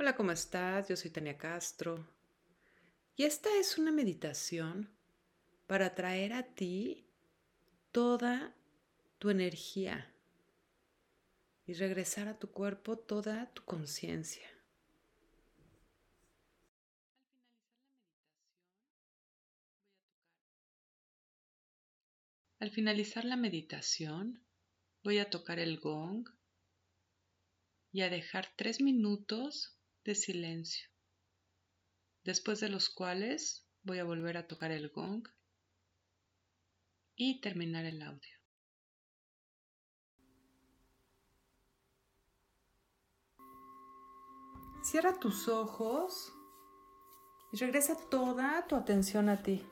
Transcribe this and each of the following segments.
Hola, ¿cómo estás? Yo soy Tania Castro. Y esta es una meditación para traer a ti toda tu energía y regresar a tu cuerpo toda tu conciencia. Al finalizar la meditación, voy a tocar el gong y a dejar tres minutos de silencio, después de los cuales voy a volver a tocar el gong y terminar el audio. Cierra tus ojos y regresa toda tu atención a ti.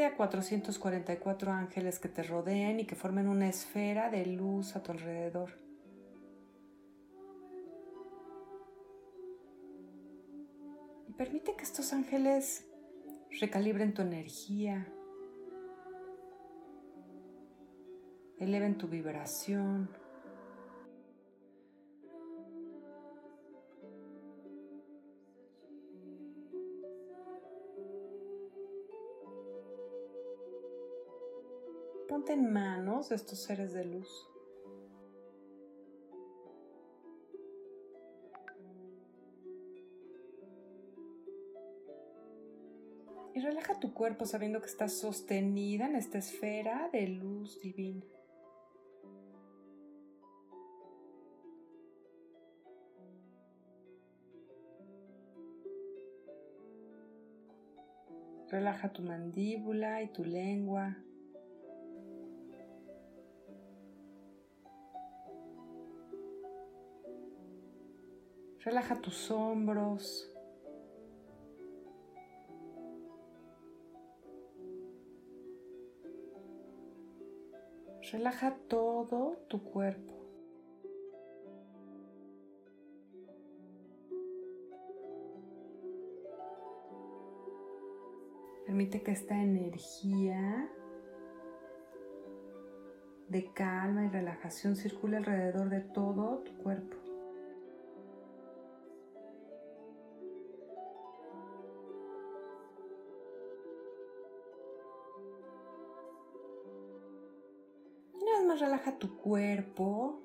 Pide a 444 ángeles que te rodeen y que formen una esfera de luz a tu alrededor. Y permite que estos ángeles recalibren tu energía, eleven tu vibración. Ponte en manos de estos seres de luz. Y relaja tu cuerpo sabiendo que estás sostenida en esta esfera de luz divina. Relaja tu mandíbula y tu lengua. Relaja tus hombros. Relaja todo tu cuerpo. Permite que esta energía de calma y relajación circule alrededor de todo tu cuerpo. Relaja tu cuerpo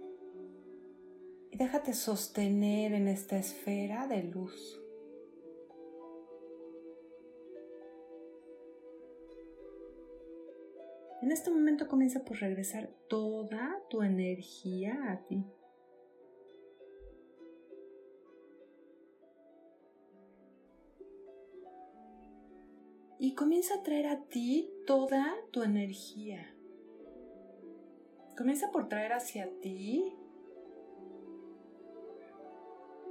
y déjate sostener en esta esfera de luz. En este momento comienza por regresar toda tu energía a ti. Y comienza a traer a ti toda tu energía. Comienza por traer hacia ti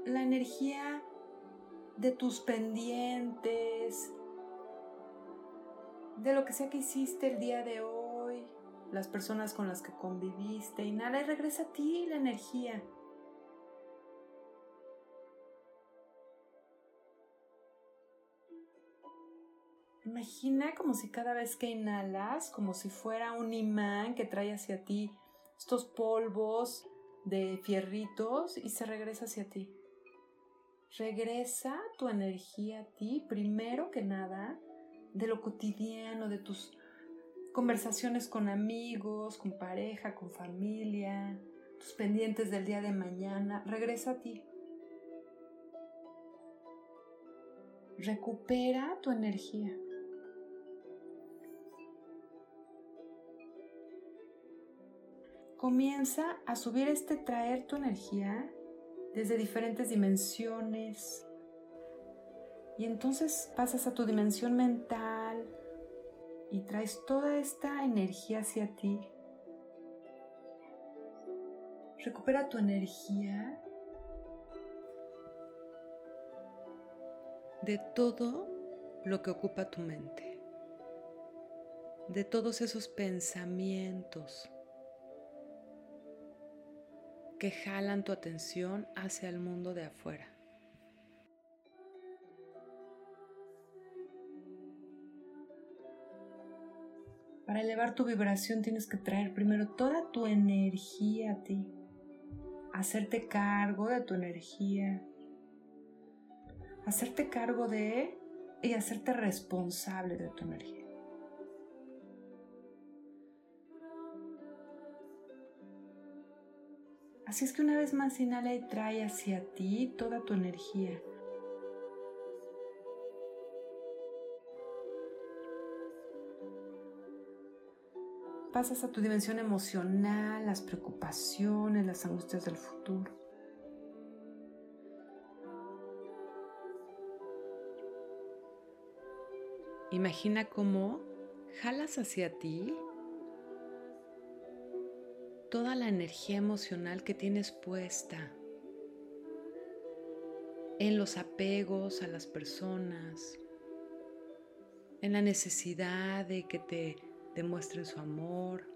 la energía de tus pendientes, de lo que sea que hiciste el día de hoy, las personas con las que conviviste, inhala y regresa a ti la energía. Imagina como si cada vez que inhalas, como si fuera un imán que trae hacia ti estos polvos de fierritos y se regresa hacia ti. Regresa tu energía a ti, primero que nada, de lo cotidiano, de tus conversaciones con amigos, con pareja, con familia, tus pendientes del día de mañana. Regresa a ti. Recupera tu energía. Comienza a subir este traer tu energía desde diferentes dimensiones. Y entonces pasas a tu dimensión mental y traes toda esta energía hacia ti. Recupera tu energía de todo lo que ocupa tu mente, de todos esos pensamientos que jalan tu atención hacia el mundo de afuera. Para elevar tu vibración tienes que traer primero toda tu energía a ti, hacerte cargo de tu energía, hacerte cargo de y hacerte responsable de tu energía. Así es que una vez más inhala y trae hacia ti toda tu energía. Pasas a tu dimensión emocional, las preocupaciones, las angustias del futuro. Imagina cómo jalas hacia ti toda la energía emocional que tienes puesta en los apegos a las personas, en la necesidad de que te demuestren su amor.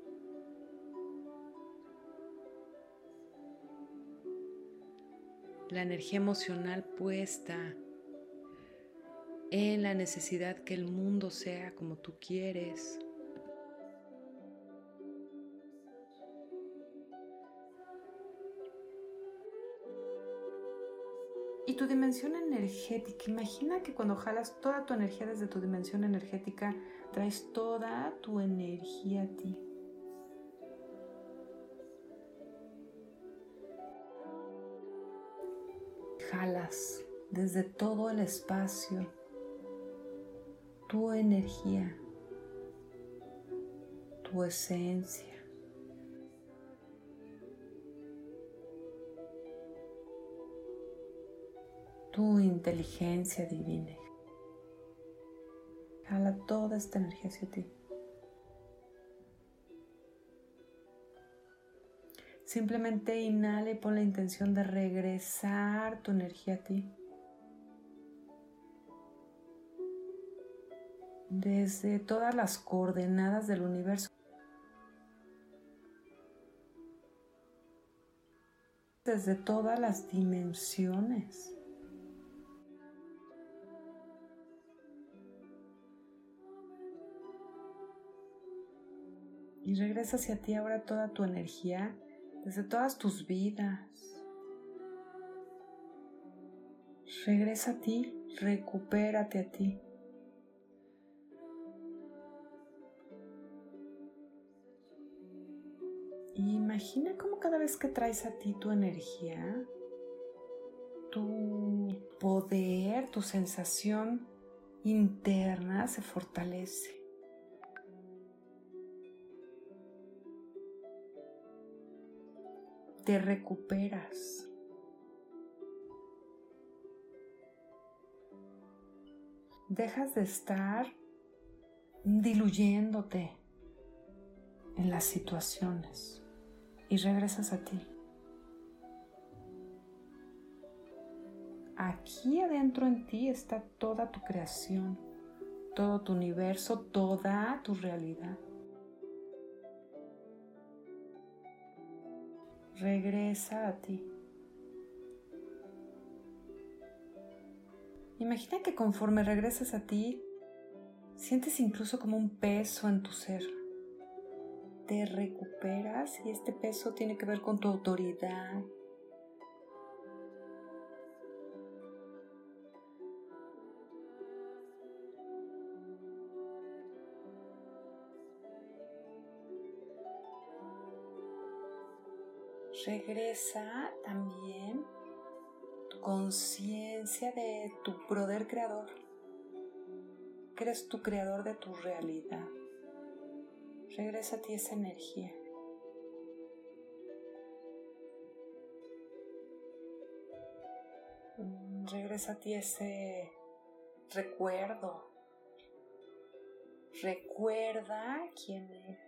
La energía emocional puesta en la necesidad que el mundo sea como tú quieres. Tu dimensión energética, imagina que cuando jalas toda tu energía desde tu dimensión energética, traes toda tu energía a ti. Jalas desde todo el espacio tu energía, tu esencia. Tu inteligencia divina. Jala toda esta energía hacia ti. Simplemente inhala y pon la intención de regresar tu energía a ti. Desde todas las coordenadas del universo. Desde todas las dimensiones. Y regresa hacia ti ahora toda tu energía desde todas tus vidas. Regresa a ti, recupérate a ti. imagina cómo cada vez que traes a ti tu energía, tu poder, tu sensación interna se fortalece. Te recuperas. Dejas de estar diluyéndote en las situaciones y regresas a ti. Aquí adentro en ti está toda tu creación, todo tu universo, toda tu realidad. Regresa a ti. Imagina que conforme regresas a ti, sientes incluso como un peso en tu ser. Te recuperas y este peso tiene que ver con tu autoridad, regresa también tu conciencia de tu poder creador, que eres tu creador de tu realidad. Regresa a ti esa energía. Regresa a ti ese recuerdo. Recuerda quién eres.